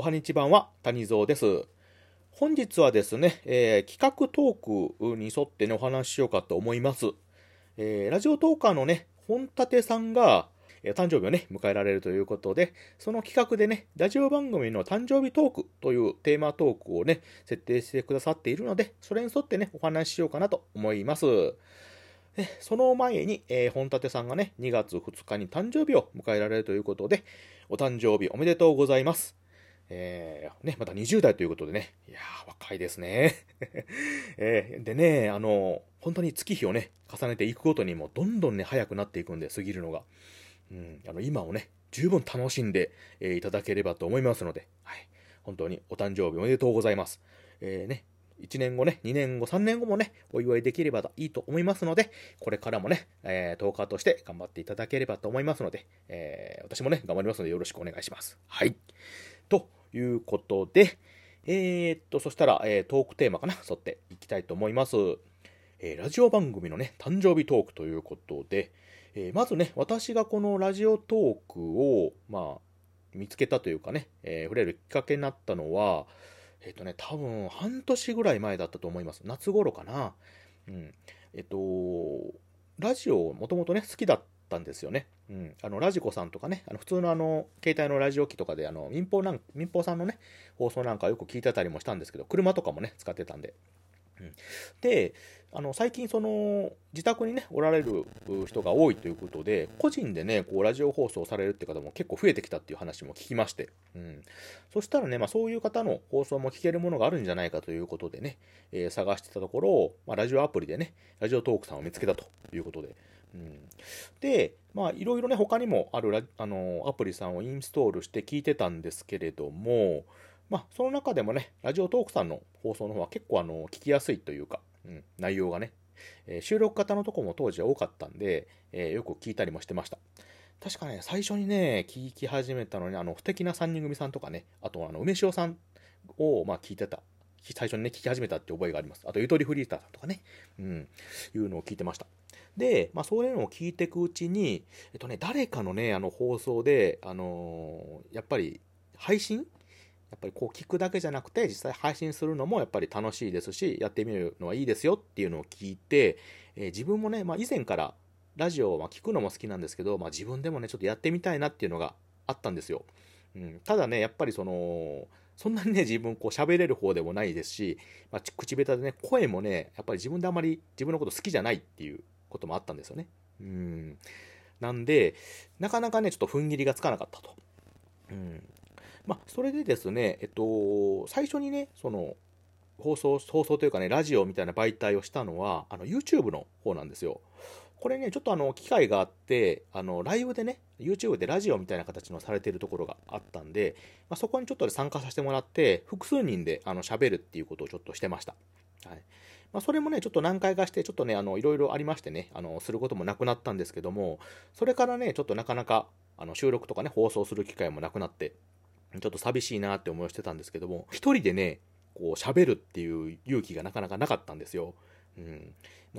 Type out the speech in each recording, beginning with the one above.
おはにちばんは谷蔵です。本日はですね、えー、企画トークに沿ってね、お話ししようかと思います。えー、ラジオトーカーのね、本立さんが、えー、誕生日をね、迎えられるということで、その企画でね、ラジオ番組の誕生日トークというテーマトークをね、設定してくださっているので、それに沿ってね、お話ししようかなと思います。その前に、えー、本立さんがね、2月2日に誕生日を迎えられるということで、お誕生日おめでとうございます。えー、ね、また20代ということでね、いやー、若いですね。えー、でね、あの、本当に月日をね、重ねていくごとにもどんどんね、早くなっていくんで、過ぎるのが。うん、あの、今をね、十分楽しんで、えー、いただければと思いますので、はい。本当にお誕生日おめでとうございます。えー、ね、1年後ね、2年後、3年後もね、お祝いできればいいと思いますので、これからもね、えー、10日として頑張っていただければと思いますので、えー、私もね、頑張りますのでよろしくお願いします。はい。ということで、えー、っと、そしたら、えー、トークテーマかな、沿っていきたいと思います。えー、ラジオ番組のね、誕生日トークということで、えー、まずね、私がこのラジオトークを、まあ、見つけたというかね、えー、触れるきっかけになったのは、えっ、とね、多分半年ぐらい前だったと思います。夏頃かな。うん。えっ、と、ラジオもともとね、好きだったたんですよね。うん、あのラジコさんとかね、あの普通のあの携帯のラジオ機とかであの民放なん民放さんのね、放送なんかよく聞いてたりもしたんですけど、車とかもね、使ってたんで。うん、で、あの最近その自宅にね、おられる人が多いということで、個人でね、こうラジオ放送されるって方も結構増えてきたっていう話も聞きまして、うん、そしたらね、まあ、そういう方の放送も聞けるものがあるんじゃないかということでね、えー、探してたところ、まあ、ラジオアプリでね、ラジオトークさんを見つけたということで、うん、で、まあ、いろいろね、他にもあるあのアプリさんをインストールして聞いてたんですけれども、まあ、その中でもね、ラジオトークさんの放送の方は結構あの聞きやすいというか、うん、内容がね、えー、収録型のとこも当時は多かったんで、えー、よく聞いたりもしてました。確かね、最初にね、聞き始めたのに、あの、不敵な3人組さんとかね、あと、あの、梅塩さんを、まあ、聞いてた。最初にね、聞き始めたって覚えがあります。あと、ゆとりフリーターさんとかね、うん、いうのを聞いてました。で、まあ、そういうのを聞いていくうちに、えっとね、誰かのね、あの放送で、あのー、やっぱり配信？やっぱりこう聞くだけじゃなくて、実際配信するのもやっぱり楽しいですし、やってみるのはいいですよっていうのを聞いて、えー、自分もね、まあ、以前からラジオは聞くのも好きなんですけど、まあ、自分でもね、ちょっとやってみたいなっていうのがあったんですよ。うん、ただね、やっぱりその、そんなにね、自分こう喋れる方でもないですし、まあ、口下手でね、声もね、やっぱり自分であまり自分のこと好きじゃないっていうこともあったんですよね。うん。なんで、なかなかね、ちょっと踏ん切りがつかなかったと。うん。まあ、それでですね、えっと、最初にね、その、放送、放送というかね、ラジオみたいな媒体をしたのは、あの、YouTube の方なんですよ。これね、ちょっとあの、機会があって、あの、ライブでね、YouTube でラジオみたいな形のされてるところがあったんで、まあ、そこにちょっとで参加させてもらって、複数人であの喋るっていうことをちょっとしてました。はい。まあ、それもね、ちょっと何回かして、ちょっとね、あの、いろいろありましてね、あの、することもなくなったんですけども、それからね、ちょっとなかなか、あの、収録とかね、放送する機会もなくなって、ちょっと寂しいなって思いをしてたんですけども、一人でね、こう、喋るっていう勇気がなかなかなかったんですよ。うん。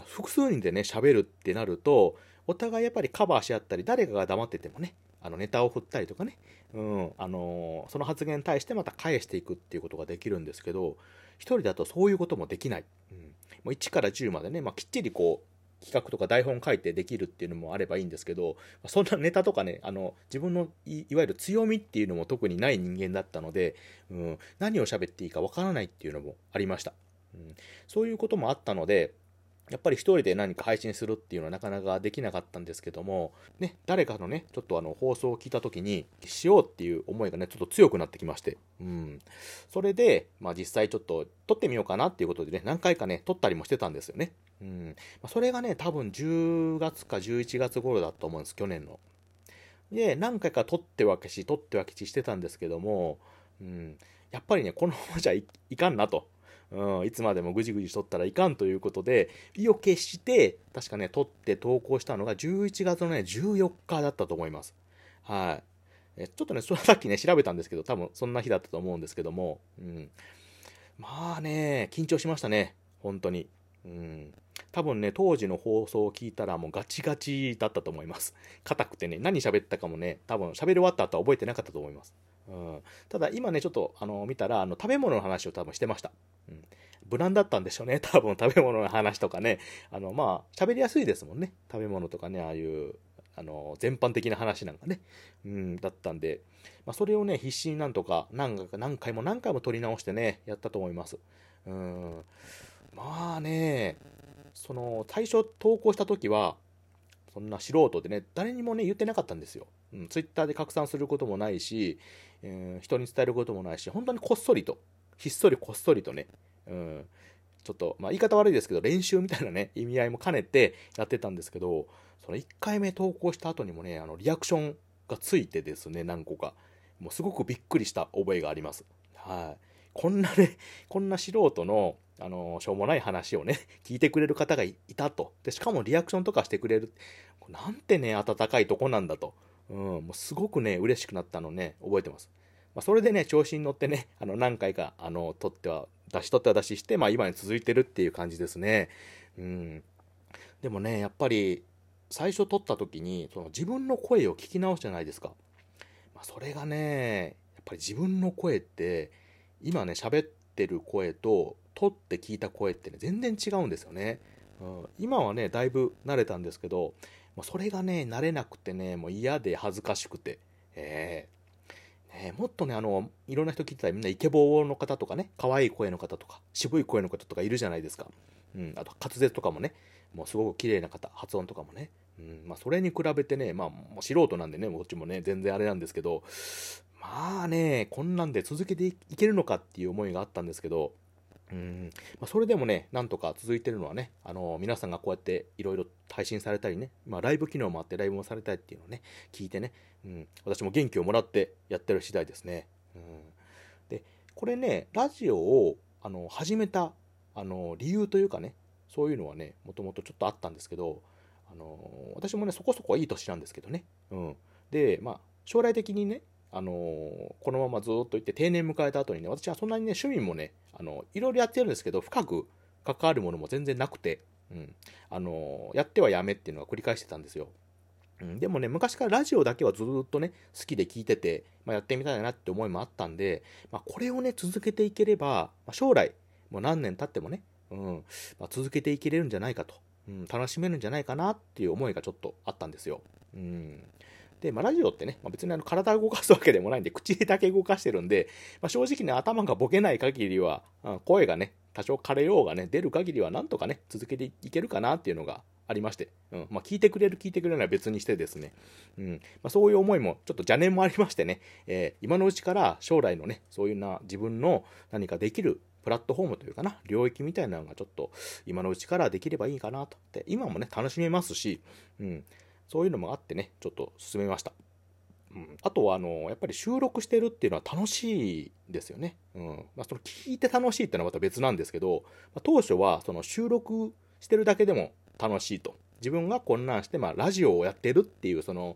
複数人でね、喋るってなると、お互いやっぱりカバーし合ったり、誰かが黙っててもね、あのネタを振ったりとかね、うん、あのー、その発言に対してまた返していくっていうことができるんですけど、一人だとそういうこともできない。うん、もう1から10までね、まあ、きっちりこう、企画とか台本書いてできるっていうのもあればいいんですけど、そんなネタとかね、あの、自分のいわゆる強みっていうのも特にない人間だったので、うん、何を喋っていいかわからないっていうのもありました。うん、そういうこともあったので、やっぱり一人で何か配信するっていうのはなかなかできなかったんですけども、ね、誰かのね、ちょっとあの放送を聞いた時に、しようっていう思いがね、ちょっと強くなってきまして、うん。それで、まあ実際ちょっと撮ってみようかなっていうことでね、何回かね、撮ったりもしてたんですよね。うん。ま、それがね、多分10月か11月頃だと思うんです、去年の。で、何回か撮ってわけし、撮ってわけししてたんですけども、うん。やっぱりね、このままじゃいかんなと。うん、いつまでもぐじぐじしとったらいかんということで、意を決して、確かね、撮って投稿したのが11月のね、14日だったと思います。はい。えちょっとね、それさっきね、調べたんですけど、多分そんな日だったと思うんですけども、うん。まあね、緊張しましたね。本当に。うん。多分ね、当時の放送を聞いたらもうガチガチだったと思います。硬くてね、何喋ったかもね、多分喋り終わった後は覚えてなかったと思います。うん、ただ今ね、ちょっとあの見たらあの食べ物の話を多分してました。うん、無難だったんでしょうね、多分食べ物の話とかね。あのまあ、喋りやすいですもんね。食べ物とかね、ああいうあの全般的な話なんかね、うん、だったんで、まあ、それをね、必死になんとか何回何回も何回も撮り直してね、やったと思います。うん、まあね、その最初投稿した時は、そんな素人でね、誰にもね、言ってなかったんですよ。うん、ツイッターで拡散することもないし、えー、人に伝えることもないし、本当にこっそりと、ひっそりこっそりとね、うん、ちょっと、まあ言い方悪いですけど、練習みたいなね、意味合いも兼ねてやってたんですけど、その1回目投稿した後にもね、あの、リアクションがついてですね、何個か。もうすごくびっくりした覚えがあります。はい。こんなね、こんな素人の、あの、しょうもない話をね、聞いてくれる方がいたと。で、しかもリアクションとかしてくれる。なんてね、温かいとこなんだと。うん、もうすごくね、嬉しくなったのね、覚えてます。まあ、それでね、調子に乗ってね、あの、何回か、あの、取っては、出し取っては出しして、まあ、今に続いてるっていう感じですね。うん。でもね、やっぱり、最初撮った時に、その自分の声を聞き直すじゃないですか。まあ、それがね、やっぱり自分の声って、今ね、喋っててる声と、撮って聞いた声ってね、全然違うんですよね。うん、今はね、だいぶ慣れたんですけど、もうそれがね、慣れなくてね、もう嫌で恥ずかしくて、えーね、もっとね、あの、いろんな人聞いてたらみんなイケボーの方とかね、可愛い声の方とか、渋い声の方とかいるじゃないですか。うん、あと滑舌とかもね、もうすごく綺麗な方、発音とかもね。うん、まあ、それに比べてね、まあ、もう素人なんでね、こっちもね、全然あれなんですけど、まあね、こんなんで続けていけるのかっていう思いがあったんですけど、うんまあ、それでもね、なんとか続いてるのはね、あの皆さんがこうやっていろいろ配信されたりね、まあ、ライブ機能もあってライブもされたりっていうのをね、聞いてね、うん、私も元気をもらってやってる次第ですね。うん、で、これね、ラジオをあの始めたあの理由というかね、そういうのはね、もともとちょっとあったんですけど、あの私もね、そこそこいい年なんですけどね。うん、で、まあ、将来的にね、あのこのままずっと行って定年迎えた後にね、私はそんなにね、趣味もね、あのいろいろやってるんですけど、深く関わるものも全然なくて、うん、あのやってはやめっていうのは繰り返してたんですよ。うん、でもね、昔からラジオだけはずっとね、好きで聞いてて、まあ、やってみたいなって思いもあったんで、まあ、これをね、続けていければ、まあ、将来、もう何年経ってもね、うん。まあ、続けていけれるんじゃないかと、うん、楽しめるんじゃないかなっていう思いがちょっとあったんですよ。うん。で、まあ、ラジオってね、まあ、別にあの体を動かすわけでもないんで、口だけ動かしてるんで、まあ、正直ね、頭がボケない限りは、声がね、多少枯れようがね、出る限りはなんとかね、続けていけるかなっていうのがありまして、うん。まあ、聞いてくれる、聞いてくれないは別にしてですね、うん。まあ、そういう思いも、ちょっと邪念もありましてね、えー、今のうちから将来のね、そういうな自分の何かできるプラットフォームというかな、領域みたいなのがちょっと今のうちからできればいいかなと。で、今もね、楽しめますし、うん、そういうのもあってね、ちょっと進めました。うん、あとはあのやっぱり収録してるっていうのは楽しいですよね。うんまあ、その聞いて楽しいっていうのはまた別なんですけど、まあ、当初はその収録してるだけでも楽しいと。自分がこんなんして、まあ、ラジオをやってるっていうその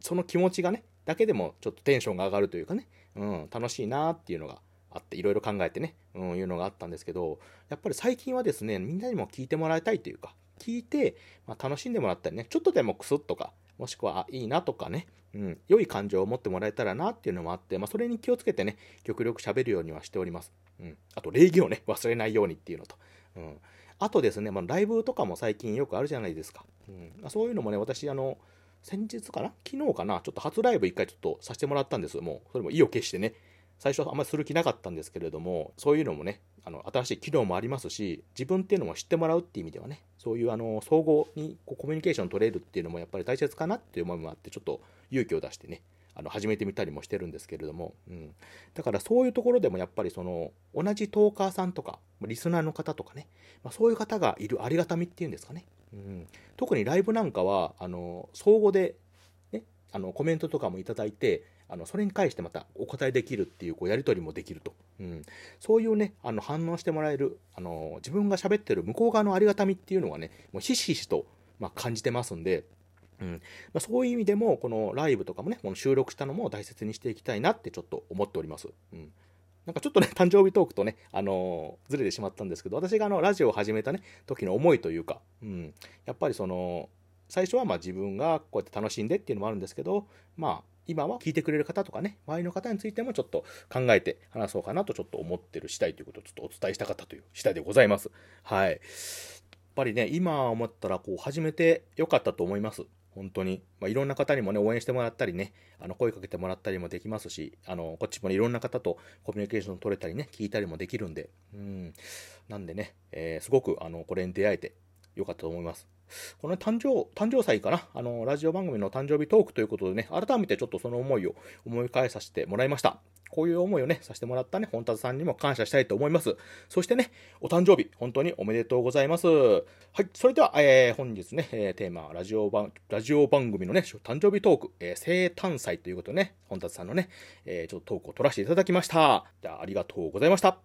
その気持ちがねだけでもちょっとテンションが上がるというかね、うん、楽しいなっていうのがあっていろいろ考えてね、うん、いうのがあったんですけどやっぱり最近はですねみんなにも聞いてもらいたいというか聞いて、まあ、楽しんでもらったりねちょっとでもクスッとかもしくは、あ、いいなとかね、うん、良い感情を持ってもらえたらなっていうのもあって、まあ、それに気をつけてね、極力喋るようにはしております。うん。あと、礼儀をね、忘れないようにっていうのと。うん。あとですね、まあ、ライブとかも最近よくあるじゃないですか。うんま、そういうのもね、私、あの、先日かな？昨日かな？ちょっと初ライブ一回ちょっとさせてもらったんです。もう、それも意を決してね、最初はあんまりする気なかったんですけれども、そういうのもね、あの新しい機能もありますし、自分っていうのも知ってもらうっていう意味ではね、そういうあの総合にこうコミュニケーション取れるっていうのもやっぱり大切かなっていう思いもあって、ちょっと勇気を出してね、あの始めてみたりもしてるんですけれども、うん、だからそういうところでもやっぱりその同じトーカーさんとかリスナーの方とかね、まあ、そういう方がいるありがたみっていうんですかね、うん、特にライブなんかはあの相互で、あのコメントとかもいただいてあのそれに対してまたお答えできるっていうこうやり取りもできると、うん、そういうねあの反応してもらえるあの自分が喋ってる向こう側のありがたみっていうのはねもうひしひしと、まあ、感じてますんで、うん。まあ、そういう意味でもこのライブとかもねこの収録したのも大切にしていきたいなってちょっと思っております。うん。なんかちょっとね、誕生日トークとね、あのー、ずれてしまったんですけど、私があの、ラジオを始めたね、時の思いというか、うん、やっぱりその、最初はま自分がこうやって楽しんでっていうのもあるんですけど、まあ、今は聞いてくれる方とかね、周りの方についてもちょっと考えて話そうかなとちょっと思ってる次第ということをちょっとお伝えしたかったという次第でございます。はい。やっぱりね、今思ったらこう始めてよかったと思います。本当に。まあ、いろんな方にもね、応援してもらったりね、あの、声かけてもらったりもできますし、あの、こっちもね、いろんな方とコミュニケーション取れたりね、聞いたりもできるんで、うん。なんでね、えー、すごく、あの、これに出会えてよかったと思います。この、ね、誕生、誕生祭かな？あの、ラジオ番組の誕生日トークということでね、改めてちょっとその思いを思い返させてもらいました。こういう思いをね、させてもらったね、本達さんにも感謝したいと思います。そしてね、お誕生日、本当におめでとうございます。はい、それでは、えー、本日ね、えー、テーマ、ラジオ番、ラジオ番組のね、誕生日トーク、えー、生誕祭ということでね、本達さんのね、えー、ちょっとトークを取らせていただきました。じゃあ、ありがとうございました。